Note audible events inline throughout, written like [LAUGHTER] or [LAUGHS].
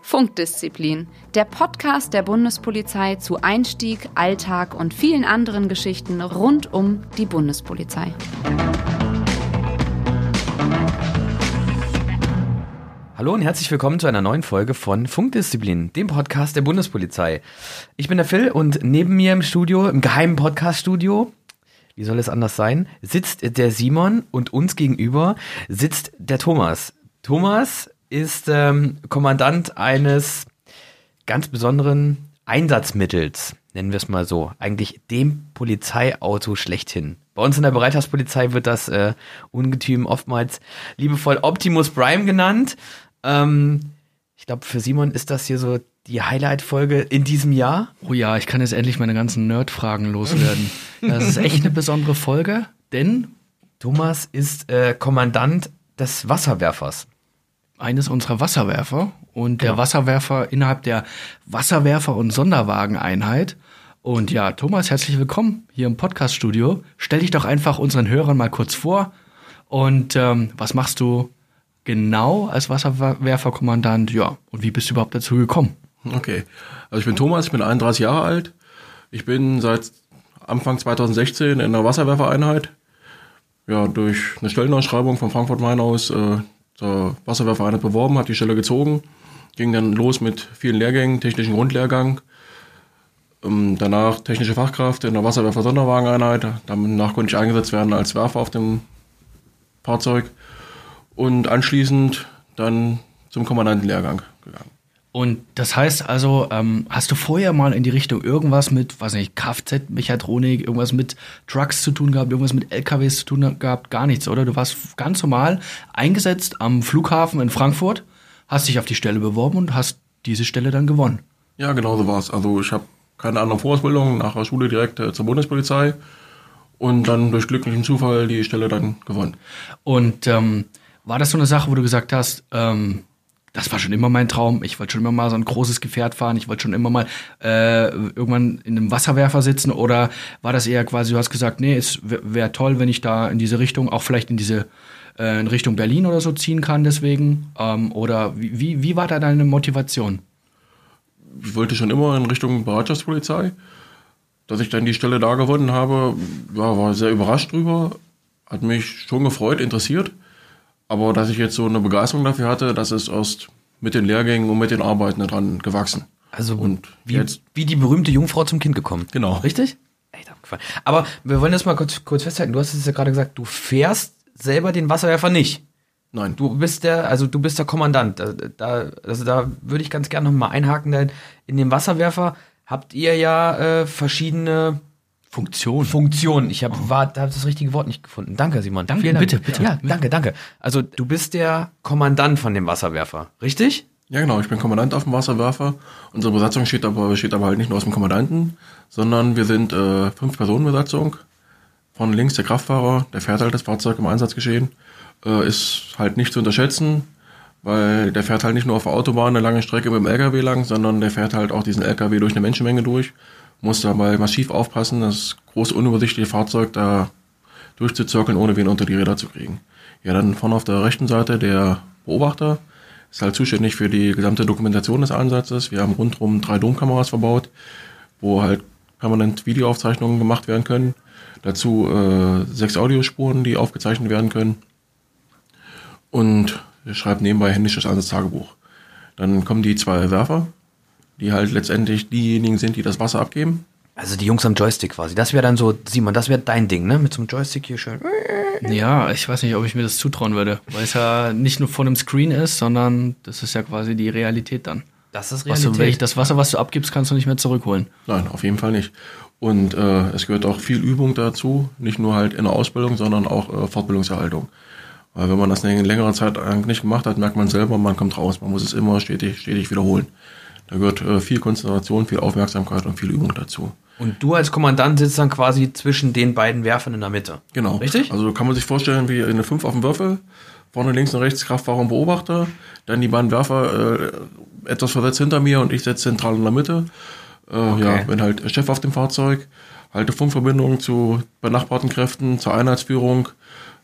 Funkdisziplin, der Podcast der Bundespolizei zu Einstieg, Alltag und vielen anderen Geschichten rund um die Bundespolizei. Hallo und herzlich willkommen zu einer neuen Folge von Funkdisziplin, dem Podcast der Bundespolizei. Ich bin der Phil und neben mir im Studio, im geheimen Podcaststudio, wie soll es anders sein, sitzt der Simon und uns gegenüber sitzt der Thomas. Thomas ist ähm, Kommandant eines ganz besonderen Einsatzmittels, nennen wir es mal so. Eigentlich dem Polizeiauto schlechthin. Bei uns in der Bereitschaftspolizei wird das äh, Ungetüm oftmals liebevoll Optimus Prime genannt. Ähm, ich glaube, für Simon ist das hier so die Highlight-Folge in diesem Jahr. Oh ja, ich kann jetzt endlich meine ganzen Nerd-Fragen loswerden. Das ist echt eine besondere Folge, denn Thomas ist äh, Kommandant des Wasserwerfers. Eines unserer Wasserwerfer und der genau. Wasserwerfer innerhalb der Wasserwerfer- und Sonderwageneinheit. Und ja, Thomas, herzlich willkommen hier im Podcast-Studio. Stell dich doch einfach unseren Hörern mal kurz vor. Und ähm, was machst du genau als Wasserwerferkommandant? Ja, und wie bist du überhaupt dazu gekommen? Okay, also ich bin Thomas, ich bin 31 Jahre alt. Ich bin seit Anfang 2016 in der Wasserwerfereinheit. Ja, durch eine Stellenausschreibung von Frankfurt Main aus äh, zur Wasserwerfereinheit beworben, habe die Stelle gezogen, ging dann los mit vielen Lehrgängen, technischen Grundlehrgang, ähm, danach technische Fachkraft in der Wasserwerfer-Sonderwageneinheit. Danach konnte ich eingesetzt werden als Werfer auf dem Fahrzeug und anschließend dann zum Kommandantenlehrgang gegangen. Und das heißt also, ähm, hast du vorher mal in die Richtung irgendwas mit, weiß nicht, Kfz-Mechatronik, irgendwas mit Trucks zu tun gehabt, irgendwas mit LKWs zu tun gehabt? Gar nichts, oder? Du warst ganz normal eingesetzt am Flughafen in Frankfurt, hast dich auf die Stelle beworben und hast diese Stelle dann gewonnen. Ja, genau so war es. Also ich habe keine andere Vorausbildung, nach der Schule direkt äh, zur Bundespolizei und dann durch glücklichen Zufall die Stelle dann gewonnen. Und ähm, war das so eine Sache, wo du gesagt hast, ähm, das war schon immer mein Traum. Ich wollte schon immer mal so ein großes Gefährt fahren. Ich wollte schon immer mal äh, irgendwann in einem Wasserwerfer sitzen. Oder war das eher quasi, du hast gesagt, nee, es wäre toll, wenn ich da in diese Richtung, auch vielleicht in diese äh, in Richtung Berlin oder so ziehen kann deswegen? Ähm, oder wie, wie war da deine Motivation? Ich wollte schon immer in Richtung Bereitschaftspolizei. Dass ich dann die Stelle da gewonnen habe, ja, war sehr überrascht drüber. Hat mich schon gefreut, interessiert. Aber dass ich jetzt so eine Begeisterung dafür hatte, das ist erst mit den Lehrgängen und mit den Arbeiten dran gewachsen. Also und wie, jetzt, wie die berühmte Jungfrau zum Kind gekommen. Genau. Richtig? Echt abgefallen. Aber wir wollen das mal kurz, kurz festhalten. Du hast es ja gerade gesagt, du fährst selber den Wasserwerfer nicht. Nein. Du bist der, also du bist der Kommandant. Da, da, also da würde ich ganz gerne noch mal einhaken, denn in dem Wasserwerfer habt ihr ja äh, verschiedene Funktion. Funktion. Ich habe oh. hab das richtige Wort nicht gefunden. Danke, Simon. Danke, Vielen Dank. bitte, bitte. Ja, danke, danke. Also du bist der Kommandant von dem Wasserwerfer, richtig? Ja, genau. Ich bin Kommandant auf dem Wasserwerfer. Unsere Besatzung steht aber, besteht aber halt nicht nur aus dem Kommandanten, sondern wir sind äh, fünf Personen Besatzung. Von links der Kraftfahrer, der fährt halt das Fahrzeug im Einsatzgeschehen. Äh, ist halt nicht zu unterschätzen, weil der fährt halt nicht nur auf der Autobahn eine lange Strecke mit dem LKW lang, sondern der fährt halt auch diesen LKW durch eine Menschenmenge durch muss dabei massiv aufpassen, das große unübersichtliche Fahrzeug da durchzuzirkeln, ohne wen unter die Räder zu kriegen. Ja, dann vorne auf der rechten Seite der Beobachter ist halt zuständig für die gesamte Dokumentation des Einsatzes. Wir haben rundherum drei Domkameras verbaut, wo halt permanent Videoaufzeichnungen gemacht werden können. Dazu äh, sechs Audiospuren, die aufgezeichnet werden können. Und wir schreiben nebenbei händisches Einsatztagebuch. Dann kommen die zwei Werfer, die halt letztendlich diejenigen sind, die das Wasser abgeben. Also die Jungs am Joystick quasi. Das wäre dann so, Simon, das wäre dein Ding, ne? Mit so einem Joystick hier schön. Ja, ich weiß nicht, ob ich mir das zutrauen würde, weil es ja nicht nur vor einem Screen ist, sondern das ist ja quasi die Realität dann. Das ist Realität. Was du, ich, das Wasser, was du abgibst, kannst du nicht mehr zurückholen. Nein, auf jeden Fall nicht. Und äh, es gehört auch viel Übung dazu, nicht nur halt in der Ausbildung, sondern auch äh, Fortbildungserhaltung. Weil wenn man das eine längere Zeit nicht gemacht hat, merkt man selber, man kommt raus. Man muss es immer stetig, stetig wiederholen. Da gehört äh, viel Konzentration, viel Aufmerksamkeit und viel Übung dazu. Und du als Kommandant sitzt dann quasi zwischen den beiden Werfern in der Mitte. Genau. Richtig? Also kann man sich vorstellen, wie eine 5 auf dem Würfel, vorne links und rechts Kraftfahrer und Beobachter, dann die beiden Werfer äh, etwas versetzt hinter mir und ich sitze zentral in der Mitte. Äh, okay. Ja, bin halt Chef auf dem Fahrzeug, halte Funkverbindungen zu benachbarten Kräften, zur Einheitsführung,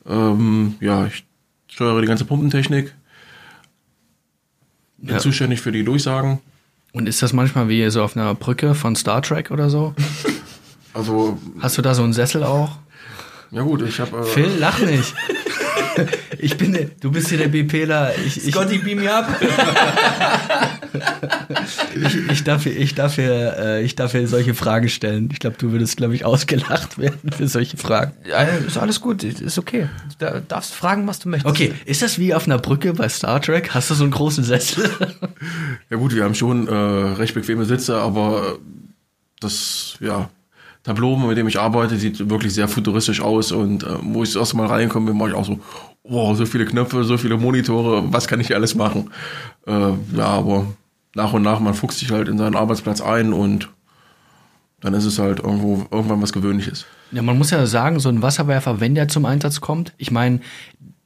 äh, Ähm, ja, ich steuere die ganze Pumpentechnik. Bin Ja. zuständig für die Durchsagen. Und ist das manchmal wie so auf einer Brücke von Star Trek oder so? [LAUGHS] Also, Hast du da so einen Sessel auch? ja gut, ich habe. Äh, Phil, lach nicht. [LAUGHS] [LAUGHS] Ich bin der, du bist hier der BPler. Ich, ich, beam me up. [LAUGHS] ich, ich, darf, hier- ich, darf hier, äh, ich darf hier solche Fragen stellen. Ich glaube, du würdest, glaube ich, ausgelacht werden für solche Fragen. Ja, ist alles gut, ist okay. Du darfst fragen, was du möchtest. Okay, ist das wie auf einer Brücke bei Star Trek? Hast du so einen großen Sessel? ja gut, wir haben schon äh, recht bequeme Sitze, aber äh, das, ja, Tableau, mit dem ich arbeite, sieht wirklich sehr futuristisch aus und äh, wo ich das erste Mal reinkomme, bin, ich auch so, wow, so viele Knöpfe, so viele Monitore, was kann ich hier alles machen? Äh, ja, aber nach und nach, man fuchst sich halt in seinen Arbeitsplatz ein und dann ist es halt irgendwo irgendwann was Gewöhnliches. Ja, man muss ja sagen, so ein Wasserwerfer, wenn der zum Einsatz kommt, ich meine,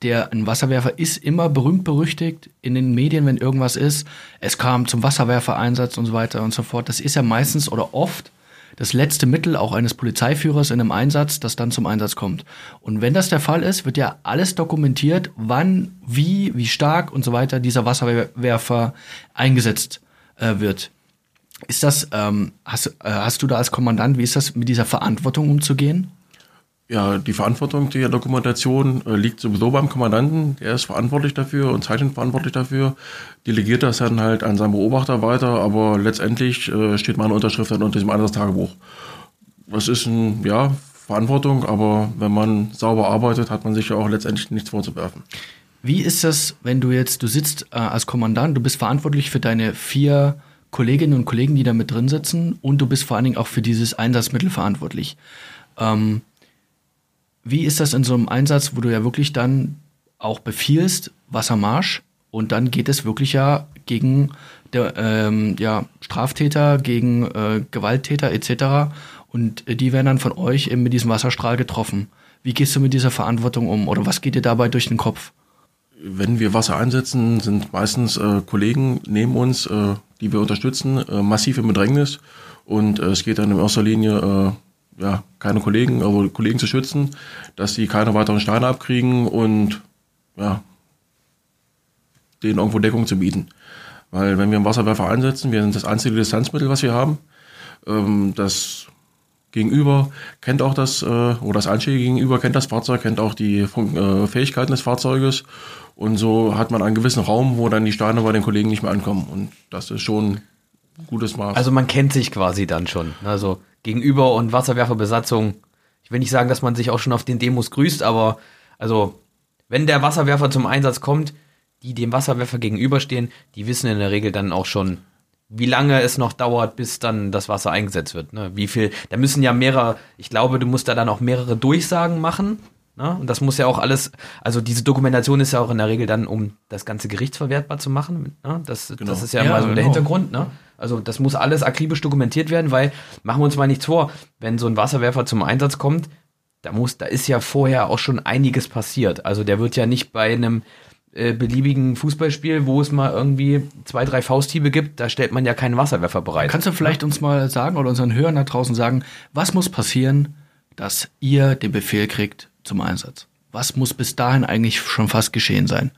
der ein Wasserwerfer ist immer berühmt berüchtigt in den Medien, wenn irgendwas ist. Es kam zum Wasserwerfereinsatz und so weiter und so fort. Das ist ja meistens oder oft das letzte Mittel auch eines Polizeiführers in einem Einsatz, das dann zum Einsatz kommt. Und wenn das der Fall ist, wird ja alles dokumentiert, wann, wie, wie stark und so weiter dieser Wasserwerfer eingesetzt äh, wird. Ist das, ähm, hast, äh, hast du da als Kommandant, wie ist das mit dieser Verantwortung umzugehen? Ja, die Verantwortung der Dokumentation äh, liegt sowieso beim Kommandanten. Der ist verantwortlich dafür und zeichnet verantwortlich dafür. Delegiert das dann halt an seinen Beobachter weiter, aber letztendlich äh, steht meine Unterschrift dann unter diesem Einsatztagebuch. Das ist ein, ja, Verantwortung, aber wenn man sauber arbeitet, hat man sich ja auch letztendlich nichts vorzuwerfen. Wie ist das, wenn du jetzt, du sitzt äh, als Kommandant, du bist verantwortlich für deine vier Kolleginnen und Kollegen, die da mit drin sitzen und du bist vor allen Dingen auch für dieses Einsatzmittel verantwortlich. Ähm, wie ist das in so einem Einsatz, wo du ja wirklich dann auch befiehlst, Wassermarsch und dann geht es wirklich ja gegen der, ähm, ja, Straftäter, gegen äh, Gewalttäter etc. Und die werden dann von euch eben mit diesem Wasserstrahl getroffen. Wie gehst du mit dieser Verantwortung um oder was geht dir dabei durch den Kopf? Wenn wir Wasser einsetzen, sind meistens äh, Kollegen neben uns, äh, die wir unterstützen, äh, massiv im Bedrängnis. Und äh, es geht dann in erster Linie, äh, ja, keine Kollegen, aber Kollegen zu schützen, dass sie keine weiteren Steine abkriegen und ja, denen irgendwo Deckung zu bieten. Weil wenn wir einen Wasserwerfer einsetzen, wir sind das einzige Distanzmittel, was wir haben. Ähm, das Gegenüber kennt auch das, äh, oder das einschlägige Gegenüber kennt das Fahrzeug, kennt auch die Fun äh, Fähigkeiten des Fahrzeuges. Und so hat man einen gewissen Raum, wo dann die Steine bei den Kollegen nicht mehr ankommen. Und das ist schon gutes Maß. Also man kennt sich quasi dann schon. Also Gegenüber- und Wasserwerferbesatzung. Ich will nicht sagen, dass man sich auch schon auf den Demos grüßt, aber also wenn der Wasserwerfer zum Einsatz kommt, die dem Wasserwerfer gegenüberstehen, die wissen in der Regel dann auch schon, wie lange es noch dauert, bis dann das Wasser eingesetzt wird. Ne? Wie viel, da müssen ja mehrere, ich glaube, du musst da dann auch mehrere Durchsagen machen. Ne? Und das muss ja auch alles, also diese Dokumentation ist ja auch in der Regel dann, um das ganze gerichtsverwertbar zu machen. Ne? Das, das ist ja, Ja, mal so der genau. Hintergrund. Ne? Also das muss alles akribisch dokumentiert werden, weil, machen wir uns mal nichts vor, wenn so ein Wasserwerfer zum Einsatz kommt, da muss, da ist ja vorher auch schon einiges passiert. Also der wird ja nicht bei einem äh, beliebigen Fußballspiel, wo es mal irgendwie zwei, drei Fausthiebe gibt, da stellt man ja keinen Wasserwerfer bereit. Kannst du vielleicht uns mal sagen oder unseren Hörern da draußen sagen, was muss passieren, dass ihr den Befehl kriegt zum Einsatz? Was muss bis dahin eigentlich schon fast geschehen sein?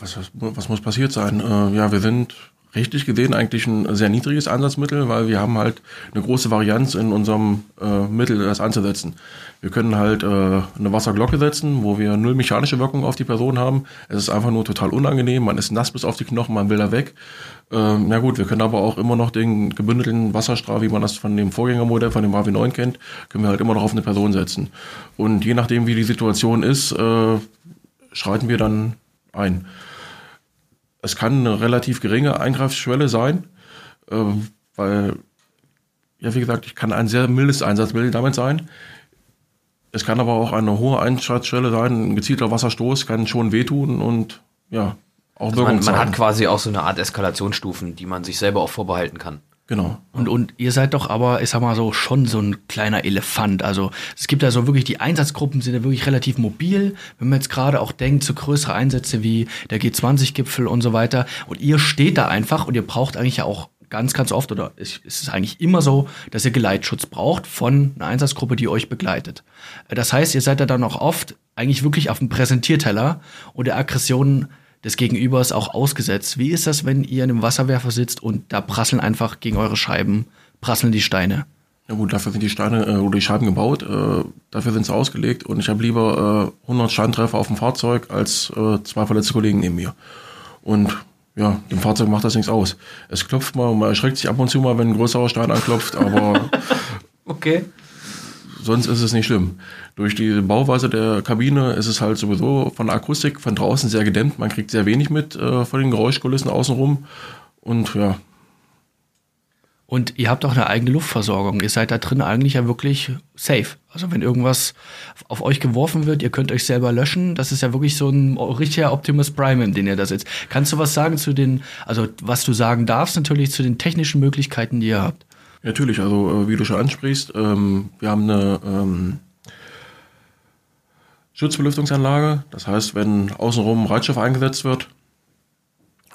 was, was, was muss passiert sein? Äh, ja, wir sind rechtlich gesehen eigentlich ein sehr niedriges Einsatzmittel, weil wir haben halt eine große Varianz in unserem äh, Mittel, das einzusetzen. Wir können halt äh, eine Wasserglocke setzen, wo wir null mechanische Wirkung auf die Person haben. Es ist einfach nur total unangenehm, man ist nass bis auf die Knochen, man will da weg. Ähm, na gut, wir können aber auch immer noch den gebündelten Wasserstrahl, wie man das von dem Vorgängermodell, von dem HW9 kennt, können wir halt immer noch auf eine Person setzen. Und je nachdem, wie die Situation ist, äh, schreiten wir dann ein. Es kann eine relativ geringe Eingreifsschwelle sein, äh, weil, ja, wie gesagt, ich kann ein sehr mildes Einsatzmittel damit sein. Es kann aber auch eine hohe Einschreitschwelle sein. Ein gezielter Wasserstoß kann schon wehtun und ja, auch also man, man hat quasi auch so eine Art Eskalationsstufen, die man sich selber auch vorbehalten kann. Genau. Und, und ihr seid doch aber, ich sag mal so, schon so ein kleiner Elefant. Also es gibt ja so wirklich, die Einsatzgruppen sind ja wirklich relativ mobil. Wenn man jetzt gerade auch denkt, so größere Einsätze wie der G20-Gipfel und so weiter. Und ihr steht da einfach und ihr braucht eigentlich ja auch ganz, ganz oft oder es ist eigentlich immer so, dass ihr Geleitschutz braucht von einer Einsatzgruppe, die euch begleitet. Das heißt, ihr seid ja dann auch oft eigentlich wirklich auf dem Präsentierteller und der Aggression des Gegenübers auch ausgesetzt. Wie ist das, wenn ihr in einem Wasserwerfer sitzt und da prasseln einfach gegen eure Scheiben, prasseln die Steine? Ja gut, dafür sind die Steine äh, oder die Scheiben gebaut, äh, dafür sind sie ausgelegt und ich habe lieber äh, 100 Steintreffer auf dem Fahrzeug als äh, zwei verletzte Kollegen neben mir. Und ja, dem Fahrzeug macht das nichts aus. Es klopft mal, man erschreckt sich ab und zu mal, wenn ein größerer Stein anklopft, aber [LAUGHS] Okay. Sonst ist es nicht schlimm. Durch die Bauweise der Kabine ist es halt sowieso von der Akustik von draußen sehr gedämmt. Man kriegt sehr wenig mit äh, von den Geräuschkulissen außenrum. Und ja, Und ihr habt auch eine eigene Luftversorgung. Ihr seid da drin eigentlich ja wirklich safe. Also wenn irgendwas auf euch geworfen wird, ihr könnt euch selber löschen. Das ist ja wirklich so ein richtiger Optimus Prime, in den ihr da sitzt. Kannst du was sagen zu den, also was du sagen darfst natürlich zu den technischen Möglichkeiten, die ihr habt? Natürlich, also äh, wie du schon ansprichst, ähm, wir haben eine ähm, Schutzbelüftungsanlage. Das heißt, wenn außenrum Reizstoff eingesetzt wird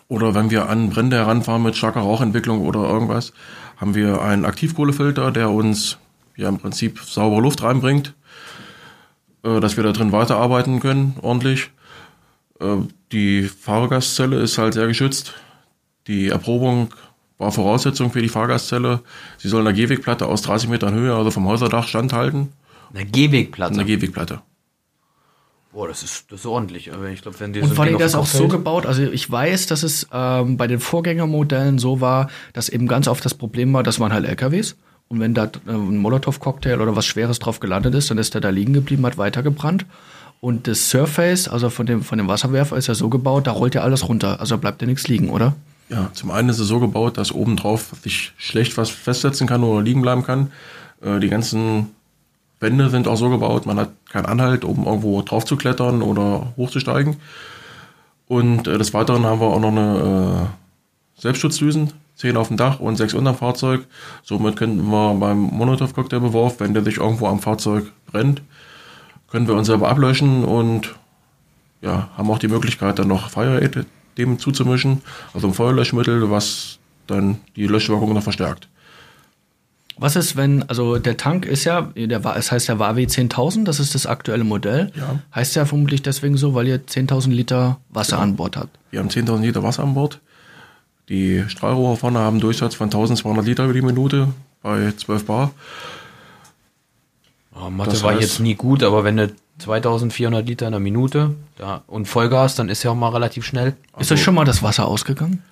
oder wenn wir an Brände heranfahren mit starker Rauchentwicklung oder irgendwas, haben wir einen Aktivkohlefilter, der uns ja im Prinzip saubere Luft reinbringt, äh, dass wir da drin weiterarbeiten können, ordentlich. Äh, die Fahrgastzelle ist halt sehr geschützt. Die Erprobung war Voraussetzung für die Fahrgastzelle. Sie soll eine Gehwegplatte aus 30 Metern Höhe, also vom Häuserdach, standhalten. Eine Gehwegplatte. Eine Gehwegplatte. Boah, das ist, das ist ordentlich. Aber ich glaube, wenn die Und so war ein dir Ding das auch so gebaut? Also ich weiß, dass es ähm, bei den Vorgängermodellen so war, dass eben ganz oft das Problem war, das waren halt LKWs. Und wenn da äh, ein Molotow-Cocktail oder was Schweres drauf gelandet ist, dann ist der da liegen geblieben, hat weitergebrannt. Und das Surface, also von dem, von dem Wasserwerfer, ist ja so gebaut, da rollt ja alles runter. Also bleibt ja nichts liegen, oder? Ja, zum einen ist es so gebaut, dass obendrauf sich schlecht was festsetzen kann oder liegen bleiben kann. Äh, die ganzen Wände sind auch so gebaut, man hat keinen Anhalt, um irgendwo drauf zu klettern oder hochzusteigen. Und äh, des Weiteren haben wir auch noch eine äh, Selbstschutzdüsen, zehn auf dem Dach und sechs unterm Fahrzeug. Somit könnten wir beim Molotow-Cocktailbeworf, wenn der sich irgendwo am Fahrzeug brennt, können wir uns selber ablöschen und ja, haben auch die Möglichkeit, dann noch Fire Aid dem zuzumischen, also ein Feuerlöschmittel, was dann die Löschwirkung noch verstärkt. Was ist, wenn, also der Tank ist ja, der, es heißt ja WAW 10.000, das ist das aktuelle Modell. Ja. Heißt ja vermutlich deswegen so, weil ihr 10.000 Liter Wasser Genau. an Bord habt. Wir haben 10.000 Liter Wasser an Bord. Die Strahlrohre vorne haben einen Durchsatz von 1200 Liter über die Minute bei 12 Bar. Oh, Mathe Das war heißt- jetzt nie gut, aber wenn du 2400 Liter in der Minute da, und Vollgas, dann ist ja auch mal relativ schnell. Ist Also- euch schon mal das Wasser ausgegangen?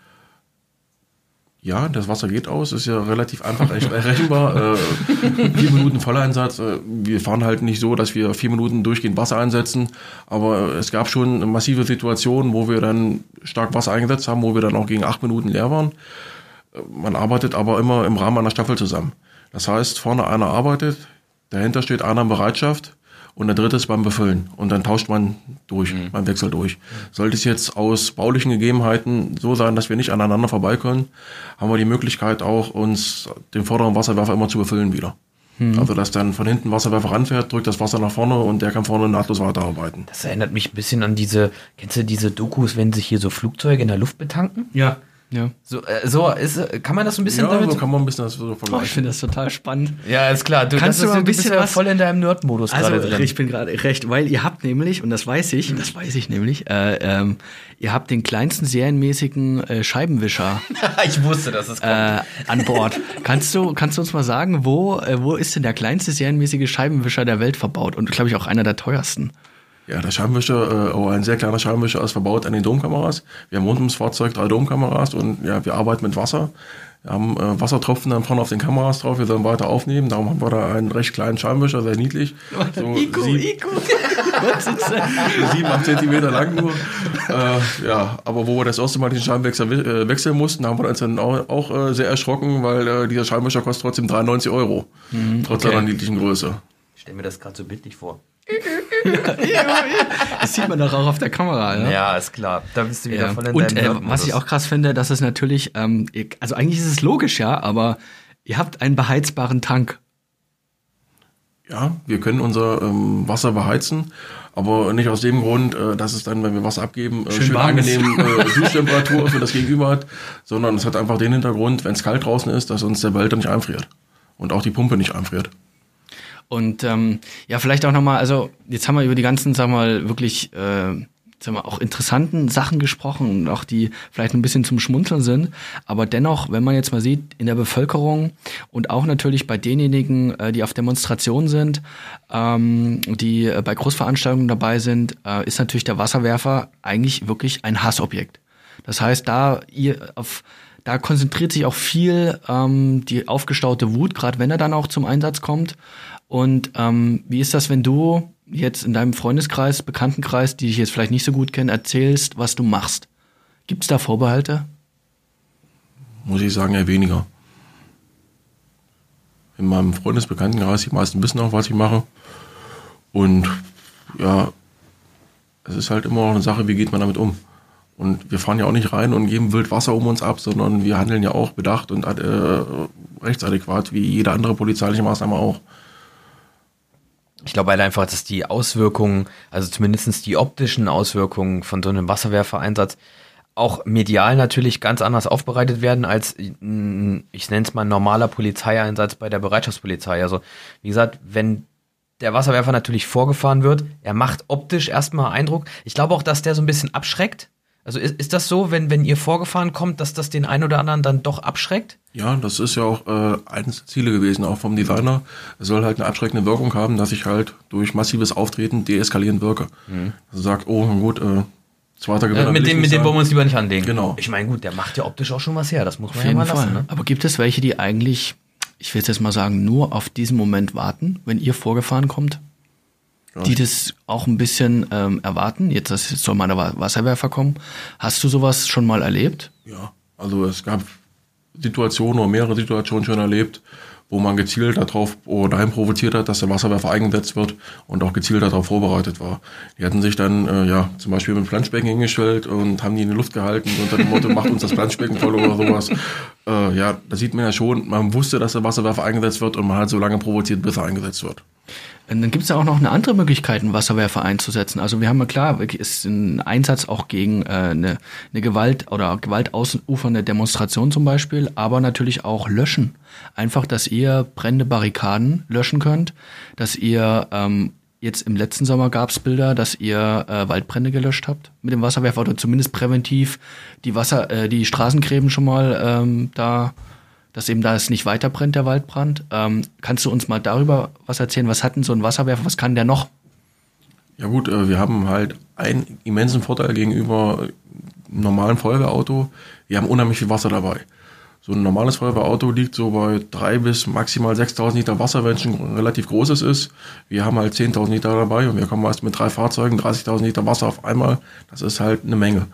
Ja, das Wasser geht aus, ist ja relativ einfach echt rechenbar. Äh, vier Minuten Volleinsatz. Äh, wir fahren halt nicht so, dass wir vier Minuten durchgehend Wasser einsetzen. Aber es gab schon massive Situationen, wo wir dann stark Wasser eingesetzt haben, wo wir dann auch gegen acht Minuten leer waren. Äh, Man arbeitet aber immer im Rahmen einer Staffel zusammen. Das heißt, vorne einer arbeitet, dahinter steht einer in Bereitschaft und der dritte ist beim Befüllen. Und dann tauscht man durch, man wechselt durch. Sollte es jetzt aus baulichen Gegebenheiten so sein, dass wir nicht aneinander vorbei können, haben wir die Möglichkeit auch, uns den vorderen Wasserwerfer immer zu befüllen wieder. Also, dass dann von hinten Wasserwerfer ranfährt, drückt das Wasser nach vorne und der kann vorne nahtlos weiterarbeiten. Das erinnert mich ein bisschen an diese, kennst du diese Dokus, wenn sich hier so Flugzeuge in der Luft betanken? Ja. Ja. So, äh, so ist, kann man das so ein bisschen Ja, damit? so kann man ein bisschen das so Oh, ich vergleichen. finde das total spannend. [LAUGHS] ja, ist klar. Du, Kannst das du mal ein bist bisschen ja was- voll in deinem Nerd-Modus Also, gerade drin. ich bin gerade recht, weil ihr habt nämlich, und das weiß ich, das weiß ich nämlich, äh, ähm, ihr habt den kleinsten serienmäßigen äh, Scheibenwischer [LAUGHS] ich wusste, dass es kommt. äh, an Bord. kannst du, kannst du uns mal sagen, wo, äh, wo ist denn der kleinste serienmäßige Scheibenwischer der Welt verbaut und glaube ich auch einer der teuersten? Ja, der Scheibenwischer, äh, oh, ein sehr kleiner Scheibenwischer ist verbaut an den Domkameras. Wir haben rund ums Fahrzeug drei Domkameras und ja, wir arbeiten mit Wasser. Wir haben äh, Wassertropfen dann vorne auf den Kameras drauf, wir sollen weiter aufnehmen. Darum haben wir da einen recht kleinen Scheibenwischer, sehr niedlich. So sieben, Iku. [LAUGHS] Sieben, acht Zentimeter lang nur. äh, ja, aber wo wir das erste Mal den Scheibenwechsel we- äh, wechseln mussten, haben wir uns dann auch, auch äh, sehr erschrocken, weil äh, dieser Scheibenwischer kostet trotzdem 93 Euro. trotz okay. seiner niedlichen Größe. Ich stell mir das gerade so bildlich vor. [LAUGHS] Das sieht man doch auch auf der Kamera, ja? Ja, ist klar. Da bist du wieder Ja. voll in Und deinem äh, was ich auch krass finde, dass es natürlich, ähm, also eigentlich ist es logisch, ja, aber ihr habt einen beheizbaren Tank. Ja, wir können unser ähm, Wasser beheizen, aber nicht aus dem Grund, äh, dass es dann, wenn wir Wasser abgeben, äh, Schön schön, angenehm [LAUGHS] äh, Duschtemperatur für das Gegenüber hat, sondern es hat einfach den Hintergrund, wenn es kalt draußen ist, dass uns der Behälter nicht einfriert und auch die Pumpe nicht einfriert. Und ähm, ja, vielleicht auch nochmal, also jetzt haben wir über die ganzen, sagen wir mal, wirklich, äh, sagen wir, auch interessanten Sachen gesprochen und auch die vielleicht ein bisschen zum Schmunzeln sind. Aber dennoch, wenn man jetzt mal sieht, in der Bevölkerung und auch natürlich bei denjenigen, äh, die auf Demonstrationen sind, ähm, die äh, bei Großveranstaltungen dabei sind, äh, ist natürlich der Wasserwerfer eigentlich wirklich ein Hassobjekt. Das heißt, da ihr auf da konzentriert sich auch viel ähm, die aufgestaute Wut, gerade wenn er dann auch zum Einsatz kommt. Und ähm, wie ist das, wenn du jetzt in deinem Freundeskreis, Bekanntenkreis, die dich jetzt vielleicht nicht so gut kennen, erzählst, was du machst? Gibt es da Vorbehalte? Muss ich sagen, eher weniger. In meinem Freundesbekanntenkreis, die meisten wissen auch, was ich mache. Und ja, es ist halt immer noch eine Sache, wie geht man damit um. Und wir fahren ja auch nicht rein und geben wild Wasser um uns ab, sondern wir handeln ja auch bedacht und äh, rechtsadäquat, wie jede andere polizeiliche Maßnahme auch. Ich glaube halt einfach, dass die Auswirkungen, also zumindest die optischen Auswirkungen von so einem Wasserwerfereinsatz auch medial natürlich ganz anders aufbereitet werden als, ich nenne es mal, normaler Polizeieinsatz bei der Bereitschaftspolizei. Also wie gesagt, wenn der Wasserwerfer natürlich vorgefahren wird, er macht optisch erstmal Eindruck. Ich glaube auch, dass der so ein bisschen abschreckt. Also ist, ist das so, wenn, wenn ihr vorgefahren kommt, dass das den einen oder anderen dann doch abschreckt? Ja, das ist ja auch äh, eines der Ziele gewesen, auch vom Designer. Es soll halt eine abschreckende Wirkung haben, dass ich halt durch massives Auftreten deeskalierend wirke. Also sagt, oh gut, äh, zweiter Gewinner. Äh, mit dem, mit dem wollen wir uns lieber nicht anlegen. Genau. Ich meine, gut, der macht ja optisch auch schon was her. Das muss man Auf ja jeden mal Fall. lassen. Ne? Aber gibt es welche, die eigentlich, ich will jetzt mal sagen, nur auf diesen Moment warten, wenn ihr vorgefahren kommt? Ja. Die das auch ein bisschen ähm, erwarten. Jetzt, das jetzt soll mal der Wa- Wasserwerfer kommen. Hast du sowas schon mal erlebt? Ja, also es gab Situationen oder mehrere Situationen schon erlebt, wo man gezielt darauf oder dahin provoziert hat, dass der Wasserwerfer eingesetzt wird und auch gezielt darauf vorbereitet war. Die hatten sich dann äh, ja zum Beispiel mit dem Planschbecken hingestellt und haben die in die Luft gehalten unter dem Motto, macht uns das Planschbecken voll oder sowas. Äh, ja, da sieht man ja schon, man wusste, dass der Wasserwerfer eingesetzt wird und man hat so lange provoziert, bis er eingesetzt wird. Und dann gibt es ja auch noch eine andere Möglichkeit, einen Wasserwerfer einzusetzen. Also wir haben ja klar, ist ein Einsatz auch gegen äh, eine, eine Gewalt oder gewaltausufernde Demonstration zum Beispiel, aber natürlich auch löschen. Einfach, dass ihr brennende Barrikaden löschen könnt, dass ihr ähm, jetzt im letzten Sommer gab es Bilder, dass ihr äh, Waldbrände gelöscht habt mit dem Wasserwerfer oder zumindest präventiv die Wasser, äh, die Straßengräben schon mal ähm, da dass eben da es nicht weiter brennt, der Waldbrand. Ähm, kannst du uns mal darüber was erzählen? Was hat denn so ein Wasserwerfer? Was kann der noch? Ja gut, äh, wir haben halt einen immensen Vorteil gegenüber einem normalen Feuerwehrauto. Wir haben unheimlich viel Wasser dabei. So ein normales Feuerwehrauto liegt so bei drei bis maximal 6.000 Liter Wasser, wenn es ein relativ großes ist. Wir haben halt 10.000 Liter dabei und wir kommen meist mit drei Fahrzeugen 30.000 Liter Wasser auf einmal. Das ist halt eine Menge.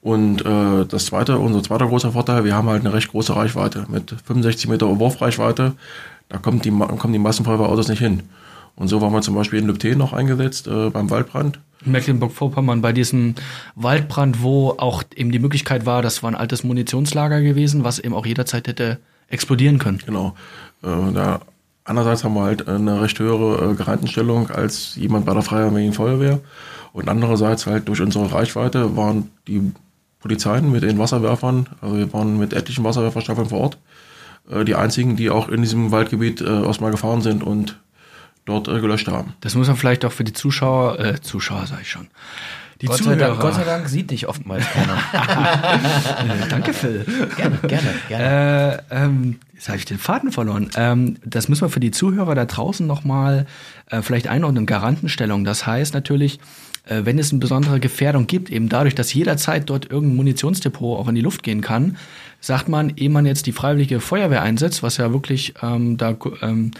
Und äh, das zweite, unser zweiter großer Vorteil, wir haben halt eine recht große Reichweite mit 65 Meter Wurfreichweite. Da kommt die, kommen die meisten Feuerwehrautos nicht hin. Und so waren wir zum Beispiel in Lübten noch eingesetzt äh, beim Waldbrand. In Mecklenburg-Vorpommern bei diesem Waldbrand, wo auch eben die Möglichkeit war, das war ein altes Munitionslager gewesen, was eben auch jederzeit hätte explodieren können. Genau. Äh, da, einerseits haben wir halt eine recht höhere äh, Gerantenstellung als jemand bei der Freiwilligen Feuerwehr. Und andererseits halt durch unsere Reichweite waren die Polizeien mit den Wasserwerfern, also wir waren mit etlichen Wasserwerferstaffeln vor Ort, äh, die einzigen, die auch in diesem Waldgebiet äh, erstmal gefahren sind und dort äh, gelöscht haben. Das muss man vielleicht auch für die Zuschauer, äh, Zuschauer sage ich schon. Die Gott sei, Dank, Gott sei Dank sieht dich oftmals keiner. [LAUGHS] Äh, Danke, Phil. gerne, gerne, gerne. Äh, ähm, jetzt habe ich den Faden verloren. Ähm, das müssen wir für die Zuhörer da draußen nochmal äh, vielleicht einordnen. Garantenstellung. Das heißt natürlich, äh, wenn es eine besondere Gefährdung gibt, eben dadurch, dass jederzeit dort irgendein Munitionsdepot auch in die Luft gehen kann, sagt man, ehe man jetzt die freiwillige Feuerwehr einsetzt, was ja wirklich ähm, da ähm,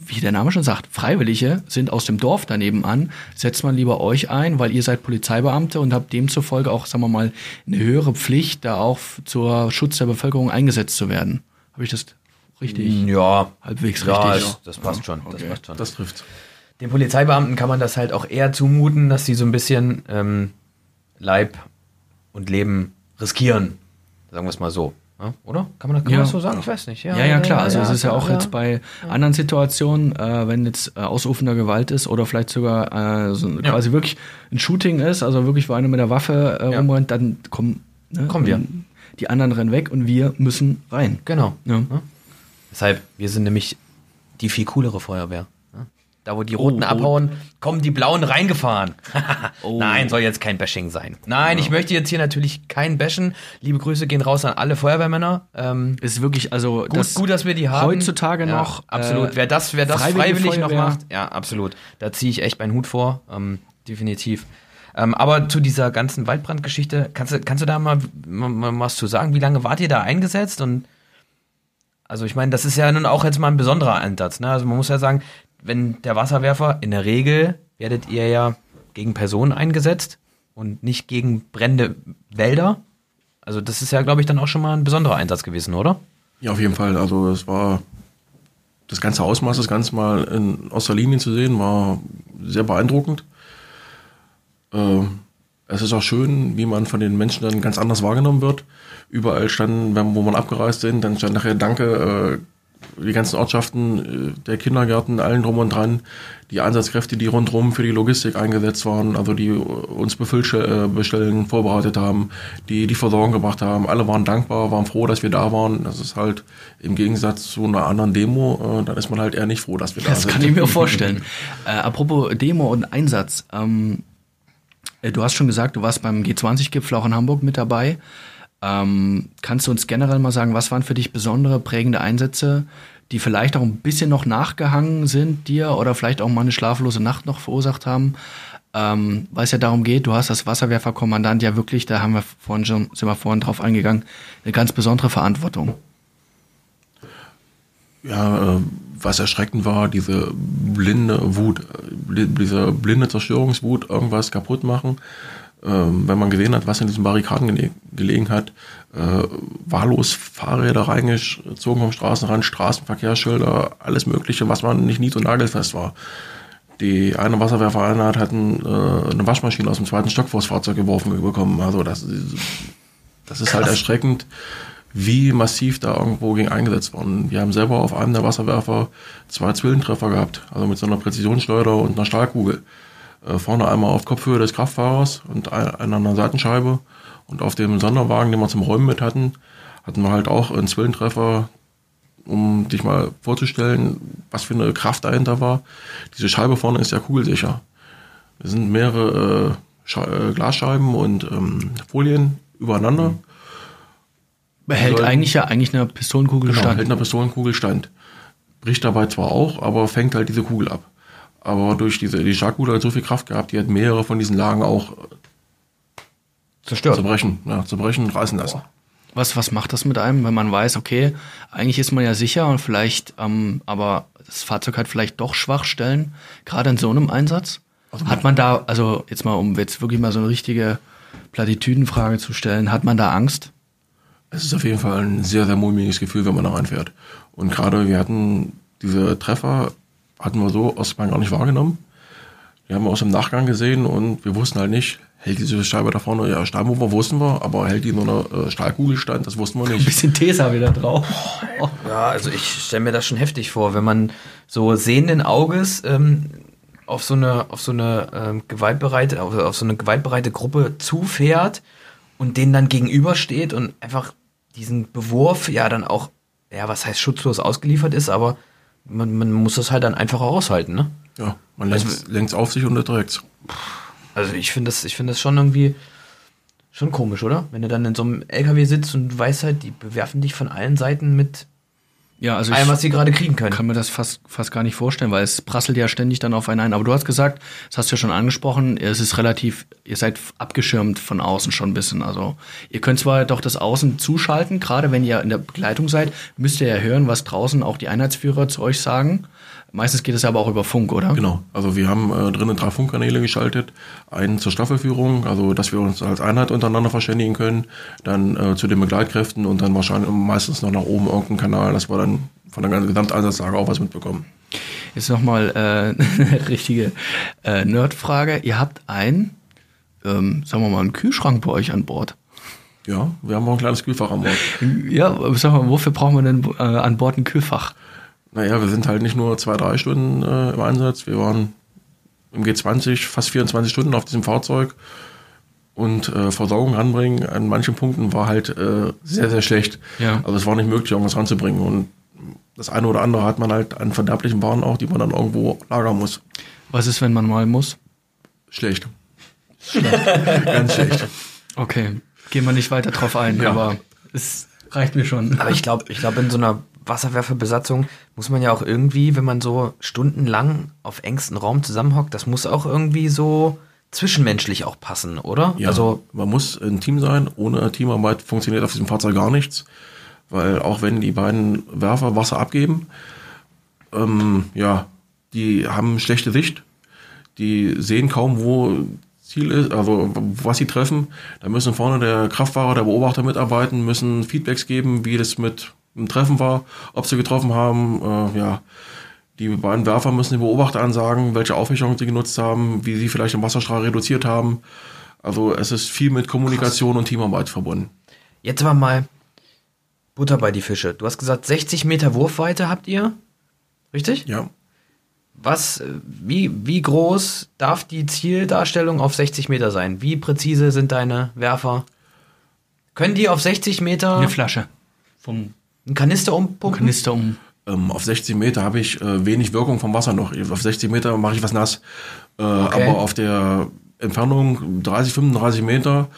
wie der Name schon sagt, Freiwillige sind aus dem Dorf daneben an, setzt man lieber euch ein, weil ihr seid Polizeibeamte und habt demzufolge auch, sagen wir mal, eine höhere Pflicht, da auch zur Schutz der Bevölkerung eingesetzt zu werden. Habe ich das richtig? Ja, Halbwegs ja, richtig. Das, das passt schon. Das Okay. passt schon. Das trifft. Den Polizeibeamten kann man das halt auch eher zumuten, dass sie so ein bisschen ähm, Leib und Leben riskieren. Sagen wir es mal so. Ja, oder? Kann man das, kann Ja. man das so sagen? Ich weiß nicht. Ja, ja, klar. Also es ist ja auch ja. jetzt bei anderen Situationen, äh, wenn jetzt äh, ausufender Gewalt ist oder vielleicht sogar äh, so Ja. quasi wirklich ein Shooting ist, also wirklich, wo einer mit der Waffe äh, Ja. rumrennt, dann kommen, ne, Kommen wir. Die anderen rennen weg und wir müssen rein. Genau. Ja. Deshalb, wir sind nämlich die viel coolere Feuerwehr. Da, wo die Roten oh. abhauen, kommen die Blauen reingefahren. [LAUGHS] Oh. Nein, soll jetzt kein Bashing sein. Nein, ich möchte jetzt hier natürlich kein Bashen. Liebe Grüße gehen raus an alle Feuerwehrmänner. Ähm, Es ist wirklich, also gut, gut, dass wir die haben. heutzutage ja, noch, Absolut. äh, wer das, wer das freiwillig noch Feuerwehr. macht, ja, absolut. Da ziehe ich echt meinen Hut vor. Ähm, definitiv. Ähm, aber zu dieser ganzen Waldbrandgeschichte, kannst du, kannst du da mal, mal, was zu sagen? Wie lange wart ihr da eingesetzt? Und also ich meine, das ist ja nun auch jetzt mal ein besonderer Ansatz. Ne? Also man muss ja sagen, wenn der Wasserwerfer, in der Regel werdet ihr ja gegen Personen eingesetzt und nicht gegen brennende Wälder. Also das ist ja, glaube ich, dann auch schon mal ein besonderer Einsatz gewesen, oder? Ja, auf jeden Fall. Also es war das ganze Ausmaß, das Ganze mal in, aus der Linie zu sehen, war sehr beeindruckend. Ähm, es ist auch schön, wie man von den Menschen dann ganz anders wahrgenommen wird. Überall standen, wo man abgereist sind, dann stand nachher Danke, äh, die ganzen Ortschaften, äh, der Kindergärten, allen drum und dran, die Einsatzkräfte, die rundherum für die Logistik eingesetzt waren, also die äh, uns Befüllbestellen vorbereitet haben, die die Versorgung gebracht haben, alle waren dankbar, waren froh, dass wir da waren. Das ist halt im Gegensatz zu einer anderen Demo, äh, dann ist man halt eher nicht froh, dass wir da Das sind. kann ich mir vorstellen. äh, apropos Demo und Einsatz. Ähm, äh, du hast schon gesagt, du warst beim G20-Gipfel auch in Hamburg mit dabei. Ähm, kannst du uns generell mal sagen, was waren für dich besondere, prägende Einsätze, die vielleicht auch ein bisschen noch nachgehangen sind dir oder vielleicht auch mal eine schlaflose Nacht noch verursacht haben? Ähm, weil es ja darum geht, du hast als Wasserwerferkommandant ja wirklich, da haben wir vorhin schon, sind wir vorhin drauf eingegangen, eine ganz besondere Verantwortung. Ja, äh, was erschreckend war, diese blinde Wut, äh, diese blinde Zerstörungswut, irgendwas kaputt machen. Ähm, wenn man gesehen hat, was in diesen Barrikaden gele gelegen hat, äh, wahllos Fahrräder reingezogen vom Straßenrand, Straßenverkehrsschilder, alles Mögliche, was man nicht nie so nagelfest war. Die eine Wasserwerfereinheit hat ein, äh, eine Waschmaschine aus dem zweiten Stock vors Fahrzeug geworfen bekommen. Also das, ist- das ist halt erschreckend, wie massiv da irgendwo gegen eingesetzt worden. Wir haben selber auf einem der Wasserwerfer zwei Zwillentreffer gehabt, also mit so einer Präzisionsschleuder und einer Stahlkugel. Äh, vorne einmal auf Kopfhöhe des Kraftfahrers und ein- einer an der Seitenscheibe. Und auf dem Sonderwagen, den wir zum Räumen mit hatten, hatten wir halt auch einen Zwillentreffer, um dich mal vorzustellen, was für eine Kraft dahinter war. Diese Scheibe vorne ist ja kugelsicher. Es sind mehrere äh, äh, Glasscheiben und ähm, Folien übereinander. Behält Sollten- eigentlich ja eigentlich eine Pistolenkugel Genau, stand. hält eine Pistolenkugel stand. Bricht dabei zwar auch, aber fängt halt diese Kugel ab. Aber durch diese, die Schlagkugel hat so viel Kraft gehabt, die hat mehrere von diesen Lagen auch Zerstört. zerbrechen, ja, zerbrechen und reißen lassen. Was, was macht das mit einem, wenn man weiß, okay, eigentlich ist man ja sicher und vielleicht, ähm, aber das Fahrzeug hat vielleicht doch Schwachstellen, gerade in so einem Einsatz? hat man da, also jetzt mal, um jetzt wirklich mal so eine richtige Plattitüdenfrage zu stellen, hat man da Angst? Es ist auf jeden Fall ein sehr, sehr mulmiges Gefühl, wenn man da reinfährt. Und gerade wir hatten diese Treffer, hatten wir so aus Bayern gar nicht wahrgenommen. Die haben wir aus dem Nachgang gesehen und wir wussten halt nicht, hält diese Scheibe da vorne, ja, Stahlmover wussten wir, aber hält die in so einer äh, Stahlkugel stand, das wussten wir Ein nicht. bisschen Tesa wieder drauf. Ja, also ich stelle mir das schon heftig vor, wenn man so sehenden Auges ähm, auf so eine, auf so eine ähm, gewaltbereite, auf, auf so eine gewaltbereite Gruppe zufährt und denen dann gegenübersteht und einfach diesen Bewurf ja dann auch, ja, was heißt schutzlos ausgeliefert ist, aber man, man muss das halt dann einfach aushalten, ne? Ja, man lenkt, lenkt's auf sich und erträgt's. Also ich finde das, ich finde das schon irgendwie schon komisch, oder? Wenn du dann in so einem LKW sitzt und du weißt halt, die bewerfen dich von allen Seiten mit Ja, also allem, was ich sie gerade kriegen können. kann mir das fast, fast gar nicht vorstellen, weil es prasselt ja ständig dann auf einen ein. Aber du hast gesagt, das hast du ja schon angesprochen, es ist relativ, ihr seid abgeschirmt von außen schon ein bisschen. Also ihr könnt zwar doch das Außen zuschalten, gerade wenn ihr in der Begleitung seid, müsst ihr ja hören, was draußen auch die Einheitsführer zu euch sagen. Meistens geht es aber auch über Funk, oder? Genau, also wir haben äh, drinnen drei Funkkanäle geschaltet. Einen zur Staffelführung, also dass wir uns als Einheit untereinander verständigen können. Dann äh, zu den Begleitkräften und dann wahrscheinlich meistens noch nach oben irgendeinen Kanal, dass wir dann von der ganzen Gesamteinsatzlage auch was mitbekommen. Jetzt nochmal äh, [LAUGHS] eine richtige äh, Nerdfrage. Ihr habt einen, ähm, sagen wir mal, einen Kühlschrank bei euch an Bord. Ja, wir haben auch ein kleines Kühlfach an Bord. Ja, sag mal, wofür brauchen wir denn äh, an Bord ein Kühlfach? Naja, wir sind halt nicht nur zwei, drei Stunden äh, im Einsatz. Wir waren im G20 fast 24 Stunden auf diesem Fahrzeug. Und äh, Versorgung ranbringen an manchen Punkten war halt äh, sehr, sehr schlecht. Ja. Also es war nicht möglich, irgendwas ranzubringen. Und das eine oder andere hat man halt an verderblichen Waren auch, die man dann irgendwo lagern muss. Was ist, wenn man mal muss? Schlecht. [LAUGHS] Ganz schlecht. Okay, gehen wir nicht weiter drauf ein, Ja. aber es reicht mir schon. Aber ich glaube, ich glaube, in so einer Wasserwerferbesatzung muss man ja auch irgendwie, wenn man so stundenlang auf engstem Raum zusammenhockt, das muss auch irgendwie so zwischenmenschlich auch passen, oder? Ja, Also, man muss ein Team sein. Ohne Teamarbeit funktioniert auf diesem Fahrzeug gar nichts. Weil auch wenn die beiden Werfer Wasser abgeben, ähm, ja, die haben schlechte Sicht. Die sehen kaum, wo Ziel ist, also was sie treffen. Da müssen vorne der Kraftfahrer, der Beobachter mitarbeiten, müssen Feedbacks geben, wie das mit dem Treffen war, ob sie getroffen haben. Äh, ja, die beiden Werfer müssen den Beobachter ansagen, welche Aufrichtung sie genutzt haben, wie sie vielleicht den Wasserstrahl reduziert haben. Also es ist viel mit Kommunikation und Teamarbeit verbunden. jetzt aber mal Butter bei die Fische. Du hast gesagt, 60 Meter Wurfweite habt ihr? Richtig? Ja. Was, wie, wie groß darf die Zieldarstellung auf 60 Meter sein? Wie präzise sind deine Werfer? Können die auf 60 Meter Eine Flasche vom einen Kanister umpumpen? Kanister um. Ähm, auf 60 Meter habe ich äh, wenig Wirkung vom Wasser noch. Auf 60 Meter mache ich was nass. Äh, Okay. Aber auf der Entfernung 30, 35 Meter,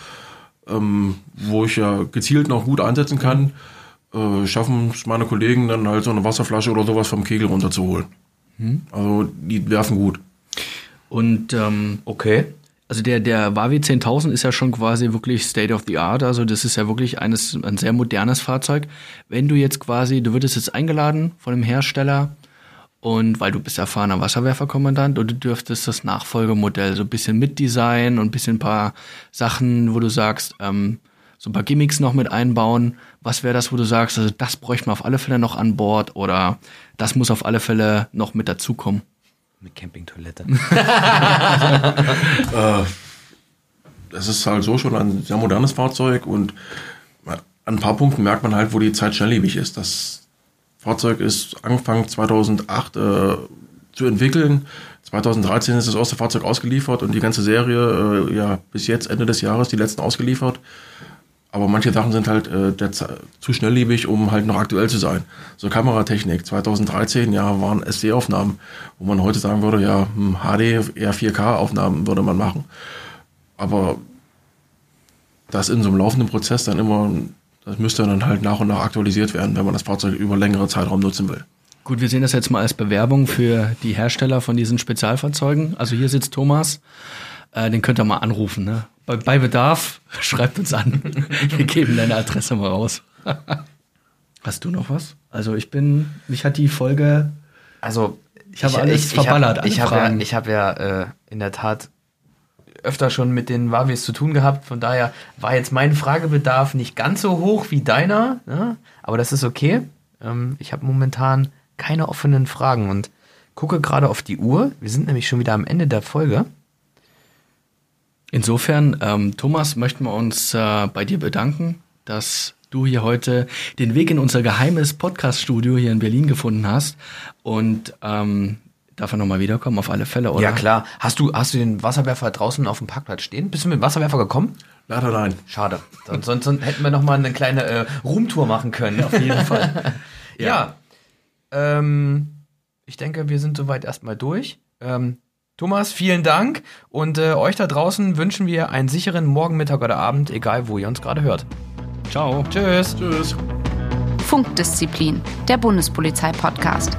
ähm, wo ich ja gezielt noch gut einsetzen kann, äh, schaffen es meine Kollegen dann halt so eine Wasserflasche oder sowas vom Kegel runterzuholen. Also die werfen gut. Und ähm, Okay. Also der, der Wavi 10.000 ist ja schon quasi wirklich State of the Art. Also das ist ja wirklich eines, ein sehr modernes Fahrzeug. Wenn du jetzt quasi, du würdest jetzt eingeladen von dem Hersteller und weil du bist erfahrener Wasserwerferkommandant und du dürftest das Nachfolgemodell so ein bisschen mitdesignen und ein bisschen ein paar Sachen, wo du sagst, ähm, so ein paar Gimmicks noch mit einbauen. Was wäre das, wo du sagst, also das bräuchte man auf alle Fälle noch an Bord oder das muss auf alle Fälle noch mit dazukommen? Mit Campingtoilette. [LAUGHS] Das ist halt so schon ein sehr modernes Fahrzeug und an ein paar Punkten merkt man halt, wo die Zeit schnelllebig ist. Das Fahrzeug ist angefangen 2008 äh, zu entwickeln. 2013 ist das erste Fahrzeug ausgeliefert und die ganze Serie, äh, ja, bis jetzt Ende des Jahres die letzten ausgeliefert. Aber manche Sachen sind halt äh, der, zu schnelllebig, um halt noch aktuell zu sein. So Kameratechnik. 2013, ja, waren SD-Aufnahmen, wo man heute sagen würde, ja, hm, HD, eher 4K-Aufnahmen würde man machen. Aber das in so einem laufenden Prozess dann immer, das müsste dann halt nach und nach aktualisiert werden, wenn man das Fahrzeug über längere Zeitraum nutzen will. Gut, wir sehen das jetzt mal als Bewerbung für die Hersteller von diesen Spezialfahrzeugen. Also hier sitzt Thomas, äh, den könnt ihr mal anrufen. Ne? Bei, bei Bedarf [LAUGHS] schreibt uns an. [LAUGHS] wir geben deine Adresse mal raus. [LAUGHS] Hast du noch was? Also ich bin, mich hat die Folge, Also, Ich habe alles verballert an Ich habe ja, ich hab ja äh, in der Tat öfter schon mit den Wavis zu tun gehabt. Von daher war jetzt mein Fragebedarf nicht ganz so hoch wie deiner. Ne? Aber das ist okay. Ähm, ich habe momentan keine offenen Fragen und gucke gerade auf die Uhr. Wir sind nämlich schon wieder am Ende der Folge. Insofern, ähm, Thomas, möchten wir uns äh, bei dir bedanken, dass du hier heute den Weg in unser geheimes Podcast-Studio hier in Berlin gefunden hast. Und ähm, darf er nochmal wiederkommen, auf alle Fälle, oder? Ja, klar. Hast du, hast du den Wasserwerfer draußen auf dem Parkplatz stehen? Bist du mit dem Wasserwerfer gekommen? Leider nein. Schade. Sonst, sonst, sonst hätten wir noch mal eine kleine äh, Roomtour machen können. Auf jeden Fall. [LAUGHS] ja. Ähm, ich denke, wir sind soweit erstmal durch. Ähm, Thomas, vielen Dank. Und äh, euch da draußen wünschen wir einen sicheren Morgen, Mittag oder Abend, egal wo ihr uns gerade hört. Ciao. Tschüss. Tschüss. Funkdisziplin, der Bundespolizei-Podcast.